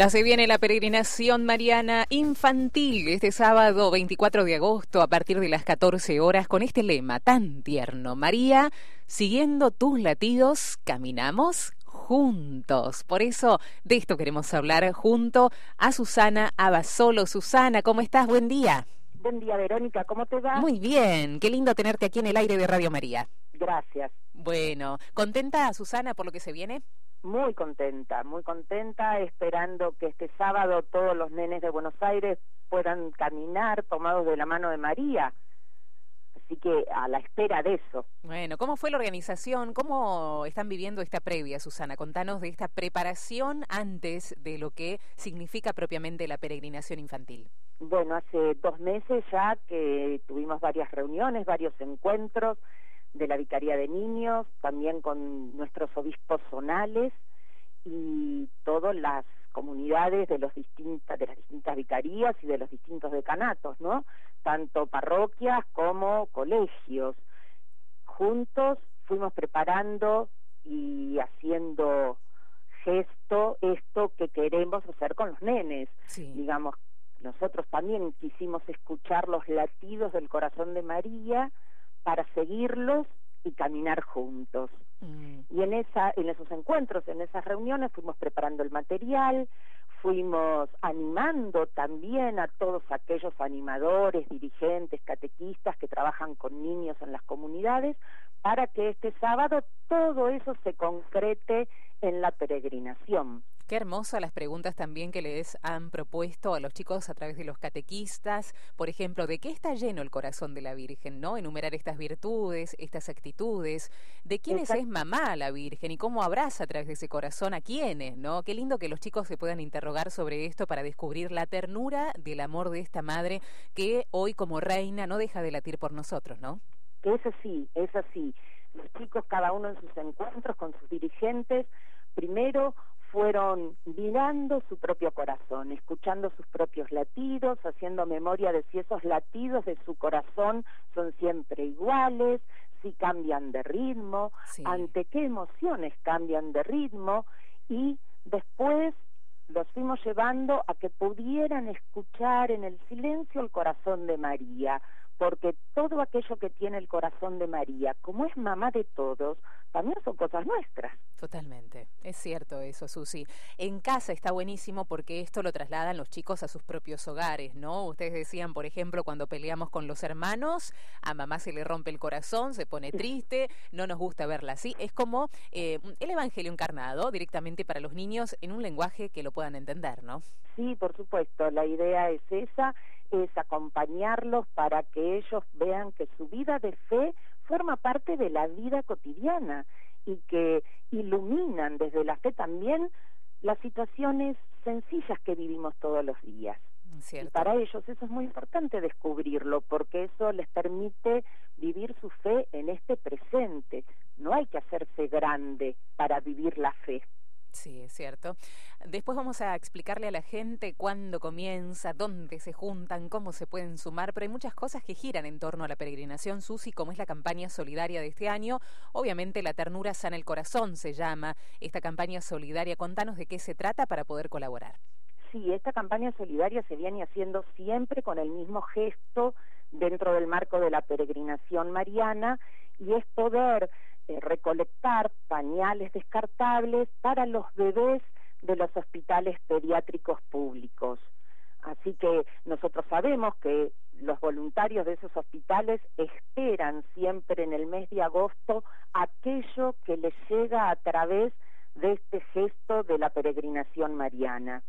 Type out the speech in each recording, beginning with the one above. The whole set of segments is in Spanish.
Ya se viene la peregrinación mariana infantil este sábado 24 de agosto a partir de las 14 horas con este lema tan tierno. María, siguiendo tus latidos, caminamos juntos. Por eso de esto queremos hablar junto a Susana Abasolo. Susana, ¿cómo estás? Buen día. Buen día, Verónica. ¿Cómo te va? Muy bien. Qué lindo tenerte aquí en el aire de Radio María. Gracias. Bueno, ¿contenta Susana por lo que se viene? Muy contenta, muy contenta, esperando que este sábado todos los nenes de Buenos Aires puedan caminar tomados de la mano de María. Así que a la espera de eso. Bueno, ¿cómo fue la organización? ¿Cómo están viviendo esta previa, Susana? Contanos de esta preparación antes de lo que significa propiamente la peregrinación infantil. Bueno, hace dos meses ya que tuvimos varias reuniones, varios encuentros de la Vicaría de Niños, también con nuestros obispos zonales y todas las comunidades de los distintas de las distintas vicarías y de los distintos decanatos, ¿no? Tanto parroquias como colegios. Juntos fuimos preparando y haciendo gesto esto que queremos hacer con los nenes. Digamos, nosotros también quisimos escuchar los latidos del corazón de María para seguirlos y caminar juntos. Mm. Y en esa en esos encuentros, en esas reuniones fuimos preparando el material, fuimos animando también a todos aquellos animadores, dirigentes, catequistas que trabajan con niños en las comunidades para que este sábado todo eso se concrete en la peregrinación. Qué hermosas las preguntas también que les han propuesto a los chicos a través de los catequistas, por ejemplo, de qué está lleno el corazón de la Virgen, ¿no? Enumerar estas virtudes, estas actitudes, de quiénes es mamá la Virgen y cómo abraza a través de ese corazón a quiénes, ¿no? Qué lindo que los chicos se puedan interrogar sobre esto para descubrir la ternura del amor de esta madre que hoy como reina no deja de latir por nosotros, ¿no? Es así, es así. Los chicos, cada uno en sus encuentros con sus dirigentes, primero fueron mirando su propio corazón, escuchando sus propios latidos, haciendo memoria de si esos latidos de su corazón son siempre iguales, si cambian de ritmo, ante qué emociones cambian de ritmo y después los fuimos llevando a que pudieran escuchar en el silencio el corazón de María, porque todo aquello que tiene el corazón de María, como es mamá de todos, también son cosas nuestras. Totalmente, es cierto eso, Susi. En casa está buenísimo porque esto lo trasladan los chicos a sus propios hogares, ¿no? Ustedes decían, por ejemplo, cuando peleamos con los hermanos, a mamá se le rompe el corazón, se pone triste, no nos gusta verla así. Es como eh, el Evangelio encarnado directamente para los niños en un lenguaje que lo puedan entender, ¿no? Sí, por supuesto, la idea es esa es acompañarlos para que ellos vean que su vida de fe forma parte de la vida cotidiana y que iluminan desde la fe también las situaciones sencillas que vivimos todos los días. Y para ellos eso es muy importante descubrirlo porque eso les permite vivir su fe en este presente. No hay que hacerse grande para vivir la fe. Cierto. Después vamos a explicarle a la gente cuándo comienza, dónde se juntan, cómo se pueden sumar, pero hay muchas cosas que giran en torno a la peregrinación Susi, como es la campaña solidaria de este año. Obviamente la ternura sana el corazón se llama esta campaña solidaria. Contanos de qué se trata para poder colaborar. Sí, esta campaña solidaria se viene haciendo siempre con el mismo gesto dentro del marco de la peregrinación mariana y es poder eh, recolectar pañales descartables para los bebés de los hospitales pediátricos públicos. Así que nosotros sabemos que los voluntarios de esos hospitales esperan siempre en el mes de agosto aquello que les llega a través de este gesto de la peregrinación mariana.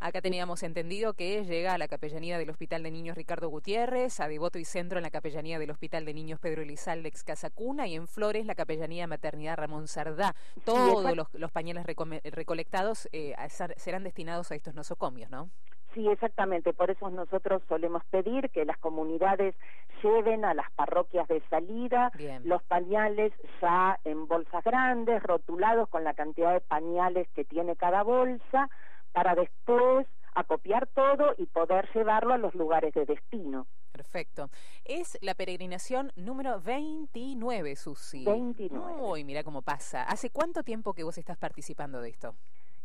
Acá teníamos entendido que llega a la capellanía del Hospital de Niños Ricardo Gutiérrez, a Devoto y Centro en la capellanía del Hospital de Niños Pedro Elizalde ex Casacuna y en Flores la capellanía Maternidad Ramón Sardá. Todos los, pañales recolectados eh, serán destinados a estos nosocomios, ¿no? Sí, exactamente. Por eso nosotros solemos pedir que las comunidades lleven a las parroquias de salida los pañales ya en bolsas grandes, rotulados con la cantidad de pañales que tiene cada bolsa para después acopiar todo y poder llevarlo a los lugares de destino. Perfecto. Es la peregrinación número 29, Susi. 29. Uy, mira cómo pasa. ¿Hace cuánto tiempo que vos estás participando de esto?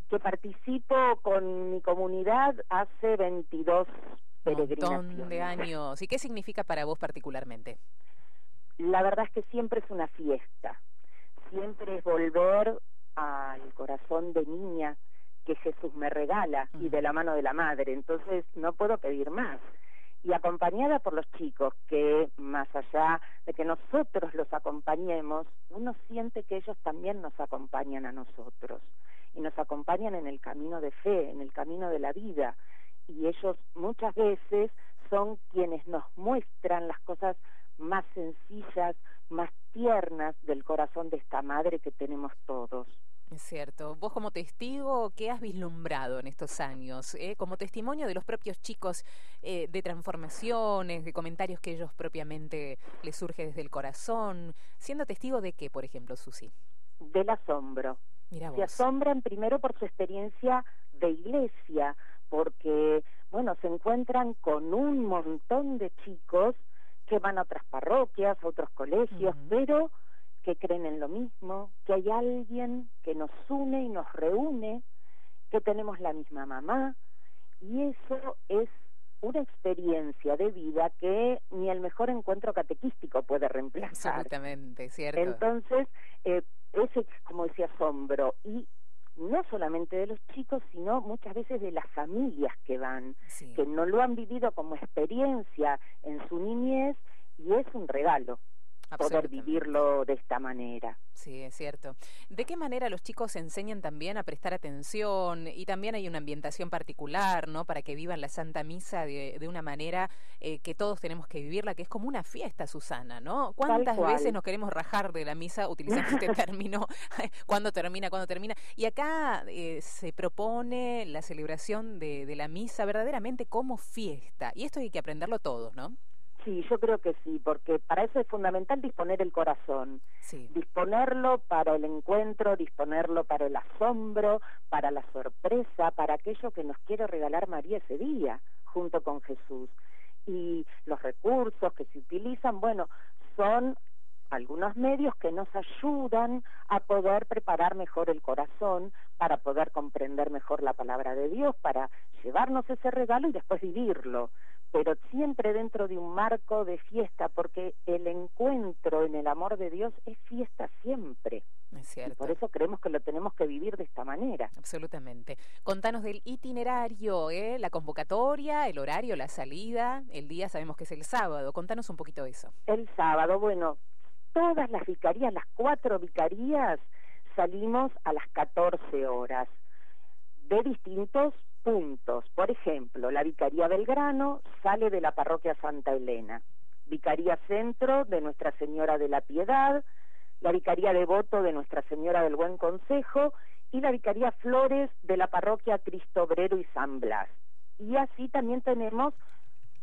que participo con mi comunidad hace 22 peregrinaciones. montón de años. ¿Y qué significa para vos particularmente? La verdad es que siempre es una fiesta. Siempre es volver al corazón de niña que Jesús me regala y de la mano de la madre. Entonces no puedo pedir más. Y acompañada por los chicos, que más allá de que nosotros los acompañemos, uno siente que ellos también nos acompañan a nosotros y nos acompañan en el camino de fe, en el camino de la vida. Y ellos muchas veces son quienes nos muestran las cosas más sencillas, más tiernas del corazón de esta madre que tenemos todos. Es cierto. Vos como testigo, ¿qué has vislumbrado en estos años? Eh? Como testimonio de los propios chicos, eh, de transformaciones, de comentarios que ellos propiamente les surge desde el corazón. ¿Siendo testigo de qué, por ejemplo, Susi? Del asombro. Se asombran primero por su experiencia de iglesia, porque, bueno, se encuentran con un montón de chicos que van a otras parroquias, a otros colegios, pero que creen en lo mismo, que hay alguien que nos une y nos reúne, que tenemos la misma mamá, y eso es una experiencia de vida que ni el mejor encuentro catequístico puede reemplazar. Absolutamente, cierto. Entonces, eh, ese, como decía, asombro. Y no solamente de los chicos, sino muchas veces de las familias que van, que no lo han vivido como experiencia en su niñez y es un regalo poder vivirlo de esta manera. Sí, es cierto. ¿De qué manera los chicos enseñan también a prestar atención? Y también hay una ambientación particular, ¿no? Para que vivan la Santa Misa de, una manera eh, que todos tenemos que vivirla, que es como una fiesta, Susana, ¿no? ¿Cuántas veces nos queremos rajar de la misa utilizando este término? ¿Cuándo termina? ¿Cuándo termina? Y acá eh, se propone la celebración de, de la misa verdaderamente como fiesta. Y esto hay que aprenderlo todos, ¿no? Sí, yo creo que sí, porque para eso es fundamental disponer el corazón, disponerlo para el encuentro, disponerlo para el asombro, para la sorpresa, para aquello que nos quiere regalar María ese día, junto con Jesús. Y los recursos que se utilizan, bueno, son algunos medios que nos ayudan a poder preparar mejor el corazón, para poder comprender mejor la palabra de Dios, para llevarnos ese regalo y después vivirlo pero siempre dentro de un marco de fiesta, porque el encuentro en el amor de Dios es fiesta siempre. Es cierto. por eso creemos que lo tenemos que vivir de esta manera. Absolutamente. Contanos del itinerario, ¿eh? la convocatoria, el horario, la salida, el día sabemos que es el sábado. Contanos un poquito de eso. El sábado, bueno, todas las vicarías, las cuatro vicarías, salimos a las 14 horas de distintos puntos. Por ejemplo, la Vicaría Belgrano sale de la parroquia Santa Elena, Vicaría Centro de Nuestra Señora de la Piedad, la Vicaría Devoto de Nuestra Señora del Buen Consejo y la Vicaría Flores de la parroquia Cristo Obrero y San Blas. Y así también tenemos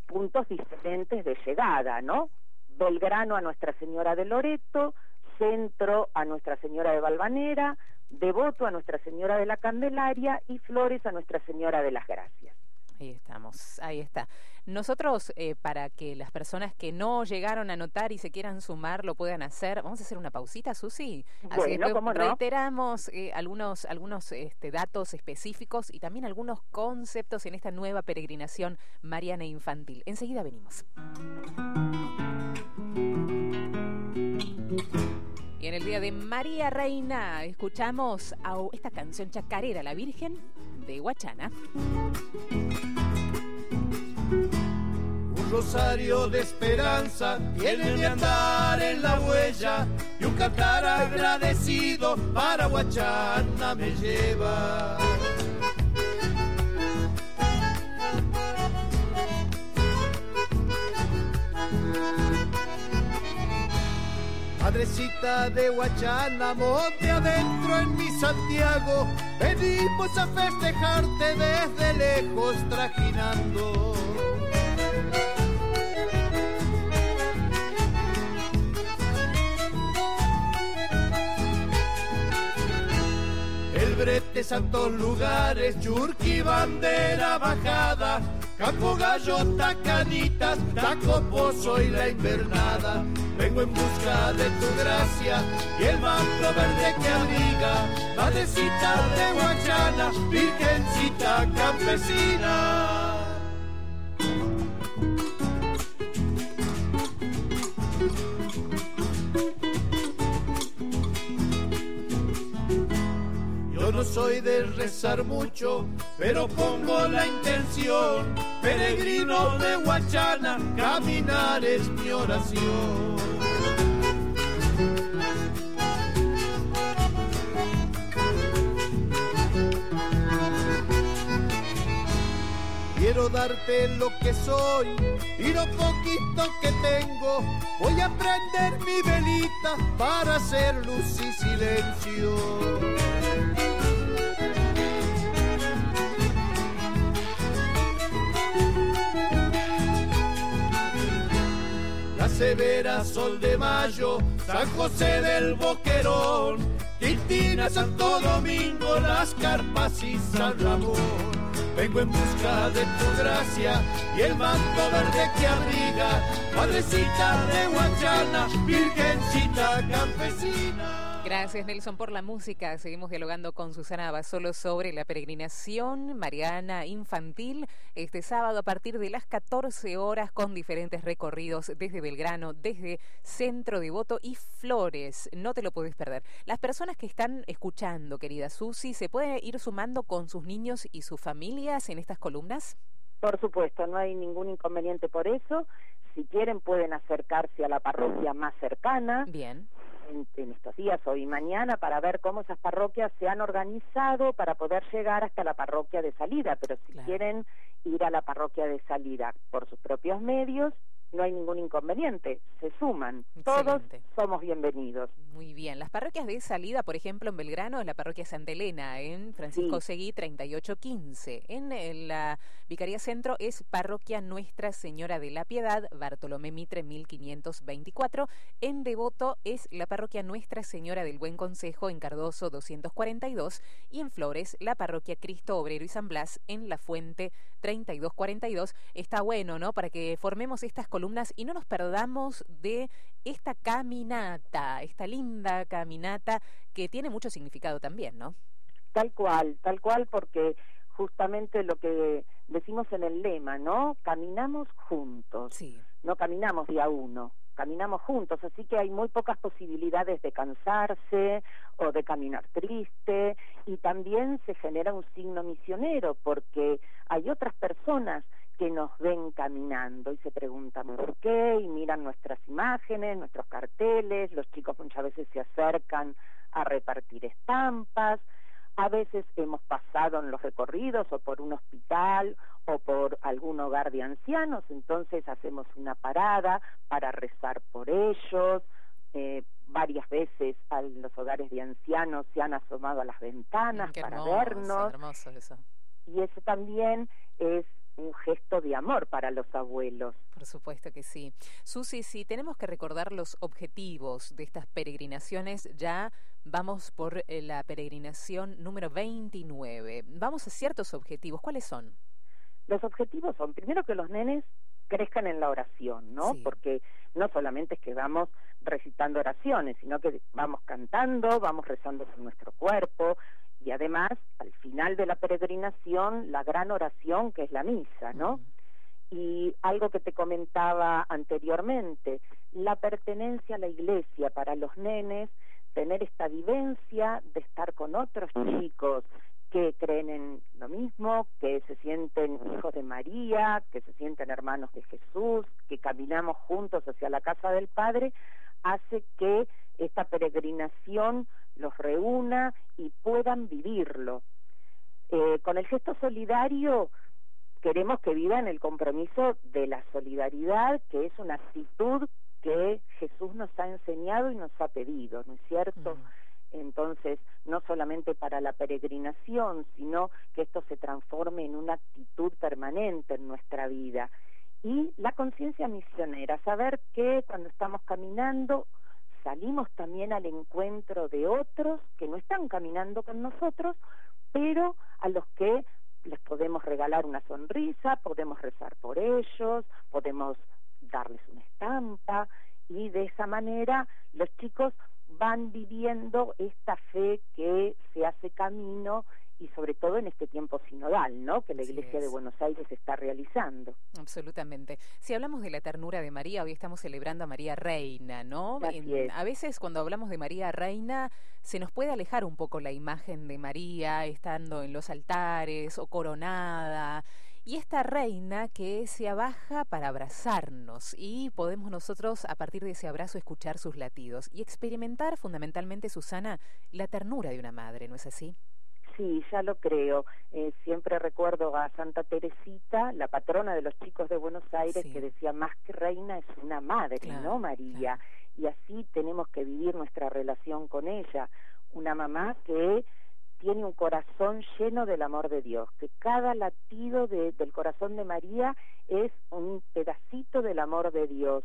puntos diferentes de llegada, ¿no? Belgrano a Nuestra Señora de Loreto, Centro a Nuestra Señora de Valvanera, devoto a Nuestra Señora de la Candelaria y flores a Nuestra Señora de las Gracias. Ahí estamos, ahí está. Nosotros, eh, para que las personas que no llegaron a notar y se quieran sumar lo puedan hacer, vamos a hacer una pausita, Susi. Así bueno, reiteramos eh, algunos, algunos este, datos específicos y también algunos conceptos en esta nueva peregrinación mariana infantil. Enseguida venimos. En el día de María Reina escuchamos esta canción chacarera, La Virgen de Huachana. Un rosario de esperanza tiene de andar en la huella y un cantar agradecido para Huachana me lleva. Madrecita de Huachana, monte adentro en mi Santiago, venimos a festejarte desde lejos trajinando. El brete, santos lugares, churqui, bandera bajada, Campo Gallo, Tacanitas, Taco Pozo y la invernada. Vengo en busca de tu gracia y el manto verde que abriga. Madrecita de Guayana, virgencita campesina. Soy de rezar mucho, pero pongo la intención. Peregrino de Huachana, caminar es mi oración. Quiero darte lo que soy y lo poquito que tengo. Voy a prender mi velita para hacer luz y silencio. Severa, Sol de Mayo, San José del Boquerón, Quintina, Santo Domingo, Las Carpas y San Ramón. Vengo en busca de tu gracia y el manto verde que abriga, Madrecita de Guayana, Virgencita campesina. Gracias Nelson por la música. Seguimos dialogando con Susana Basolo sobre la peregrinación mariana infantil este sábado a partir de las 14 horas con diferentes recorridos desde Belgrano, desde Centro Devoto y Flores. No te lo puedes perder. Las personas que están escuchando, querida Susi, ¿se puede ir sumando con sus niños y sus familias en estas columnas? Por supuesto, no hay ningún inconveniente por eso. Si quieren pueden acercarse a la parroquia más cercana. Bien en, estos días, hoy y mañana, para ver cómo esas parroquias se han organizado para poder llegar hasta la parroquia de salida. Pero si quieren ir a la parroquia de salida por sus propios medios, no hay ningún inconveniente, se suman, todos somos bienvenidos. Muy bien, las parroquias de salida, por ejemplo, en Belgrano es la parroquia Santa Elena, en Francisco Seguí 3815. En la Vicaría Centro es parroquia Nuestra Señora de la Piedad, Bartolomé Mitre 1524. En Devoto es la parroquia Nuestra Señora del Buen Consejo en Cardoso 242 y en Flores la parroquia Cristo Obrero y San Blas en La Fuente 3242. Está bueno, ¿no? Para que formemos estas columnas y no nos perdamos de esta caminata, esta linda caminata que tiene mucho significado también, ¿no? Tal cual, tal cual, porque justamente lo que decimos en el lema, ¿no? Caminamos juntos, sí. no caminamos día uno, caminamos juntos, así que hay muy pocas posibilidades de cansarse o de caminar triste y también se genera un signo misionero porque hay otras personas que nos ven caminando y se preguntan por qué y miran nuestras imágenes, nuestros carteles, los chicos muchas veces se acercan a repartir estampas, a veces hemos pasado en los recorridos o por un hospital o por algún hogar de ancianos, entonces hacemos una parada para rezar por ellos. Eh, varias veces a los hogares de ancianos se han asomado a las ventanas para vernos. Hermoso eso. Y eso también es un gesto de amor para los abuelos. Por supuesto que sí. Susi, si tenemos que recordar los objetivos de estas peregrinaciones, ya vamos por eh, la peregrinación número 29. Vamos a ciertos objetivos. ¿Cuáles son? Los objetivos son, primero, que los nenes crezcan en la oración, ¿no? Porque no solamente es que vamos recitando oraciones, sino que vamos cantando, vamos rezando con nuestro cuerpo, y además al final de la peregrinación la gran oración que es la misa, ¿no? Y algo que te comentaba anteriormente, la pertenencia a la iglesia para los nenes, tener esta vivencia de estar con otros chicos que creen en lo mismo, que se sienten hijos de María, que se sienten hermanos de Jesús, que caminamos juntos hacia la casa del Padre, hace que esta peregrinación los reúna y puedan vivirlo. Eh, con el gesto solidario queremos que vivan el compromiso de la solidaridad, que es una actitud que Jesús nos ha enseñado y nos ha pedido, ¿no es cierto? Mm. Entonces, no solamente para la peregrinación, sino que esto se transforme en una actitud permanente en nuestra vida. Y la conciencia misionera, saber que cuando estamos caminando salimos también al encuentro de otros que no están caminando con nosotros, pero a los que les podemos regalar una sonrisa, podemos rezar por ellos, podemos darles una estampa y de esa manera los chicos van viviendo esta fe que se hace camino y sobre todo en este tiempo sinodal, ¿no? Que la Iglesia de Buenos Aires está realizando. Absolutamente. Si hablamos de la ternura de María, hoy estamos celebrando a María Reina, ¿no? A veces cuando hablamos de María Reina se nos puede alejar un poco la imagen de María estando en los altares o coronada y esta reina que se abaja para abrazarnos y podemos nosotros a partir de ese abrazo escuchar sus latidos y experimentar fundamentalmente, Susana, la ternura de una madre, ¿no es así? Sí, ya lo creo. Eh, siempre recuerdo a Santa Teresita, la patrona de los chicos de Buenos Aires, que decía, más que reina es una madre, ¿no, María? Y así tenemos que vivir nuestra relación con ella. Una mamá que tiene un corazón lleno del amor de Dios, que cada latido del corazón de María es un pedacito del amor de Dios,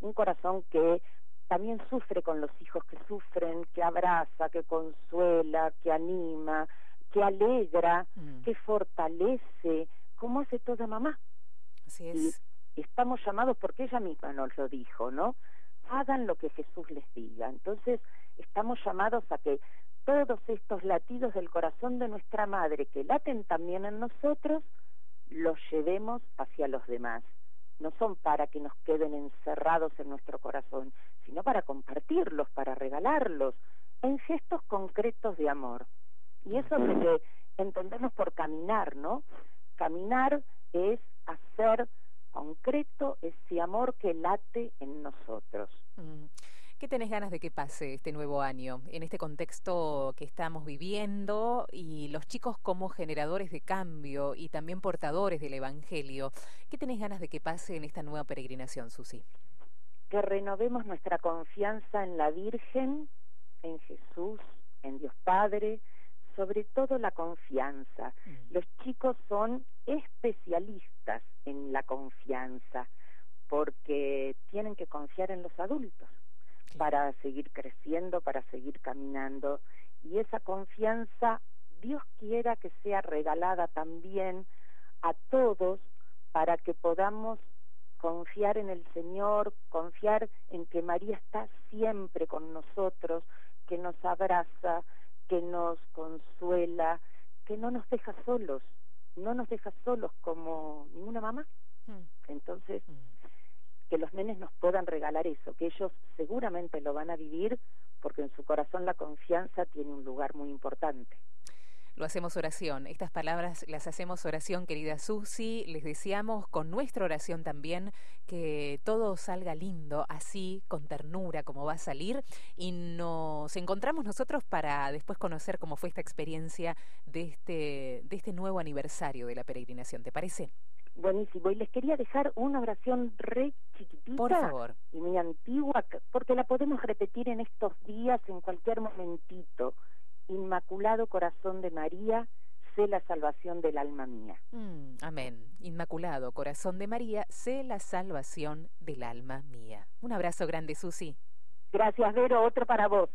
un corazón que también sufre con los hijos que sufren, que abraza, que consuela, que anima, que alegra, mm. que fortalece, como hace toda mamá. Así es. Y estamos llamados, porque ella misma nos lo dijo, ¿no? Hagan lo que Jesús les diga. Entonces, estamos llamados a que todos estos latidos del corazón de nuestra madre que laten también en nosotros, los llevemos hacia los demás. No son para que nos queden encerrados en nuestro corazón, sino para compartirlos, para regalarlos, en gestos concretos de amor. Y eso es lo que entendemos por caminar, ¿no? Caminar es hacer concreto ese amor que late en nosotros. Mm. ¿Qué tenés ganas de que pase este nuevo año en este contexto que estamos viviendo y los chicos como generadores de cambio y también portadores del Evangelio? ¿Qué tenés ganas de que pase en esta nueva peregrinación, Susi? Que renovemos nuestra confianza en la Virgen, en Jesús, en Dios Padre, sobre todo la confianza. Mm. Los chicos son especialistas en la confianza porque tienen que confiar en los adultos para seguir creciendo, para seguir caminando. Y esa confianza, Dios quiera que sea regalada también a todos para que podamos confiar en el Señor, confiar en que María está siempre con nosotros, que nos abraza, que nos que no nos deja solos, no nos deja solos como ninguna mamá. Mm. Entonces, mm. que los nenes nos puedan regalar eso, que ellos seguramente lo van a vivir porque en su corazón la confianza tiene un lugar muy importante lo hacemos oración. Estas palabras las hacemos oración, querida Susi. Les deseamos con nuestra oración también que todo salga lindo, así, con ternura, como va a salir. Y nos encontramos nosotros para después conocer cómo fue esta experiencia de este, de este nuevo aniversario de la peregrinación. ¿Te parece? Buenísimo. Y les quería dejar una oración re chiquitita Por favor. y muy antigua, porque la podemos repetir en estos días, en cualquier momentito. Inmaculado Corazón de María, sé la salvación del alma mía. Mm, amén. Inmaculado Corazón de María, sé la salvación del alma mía. Un abrazo grande, Susi. Gracias, Vero. Otro para vos.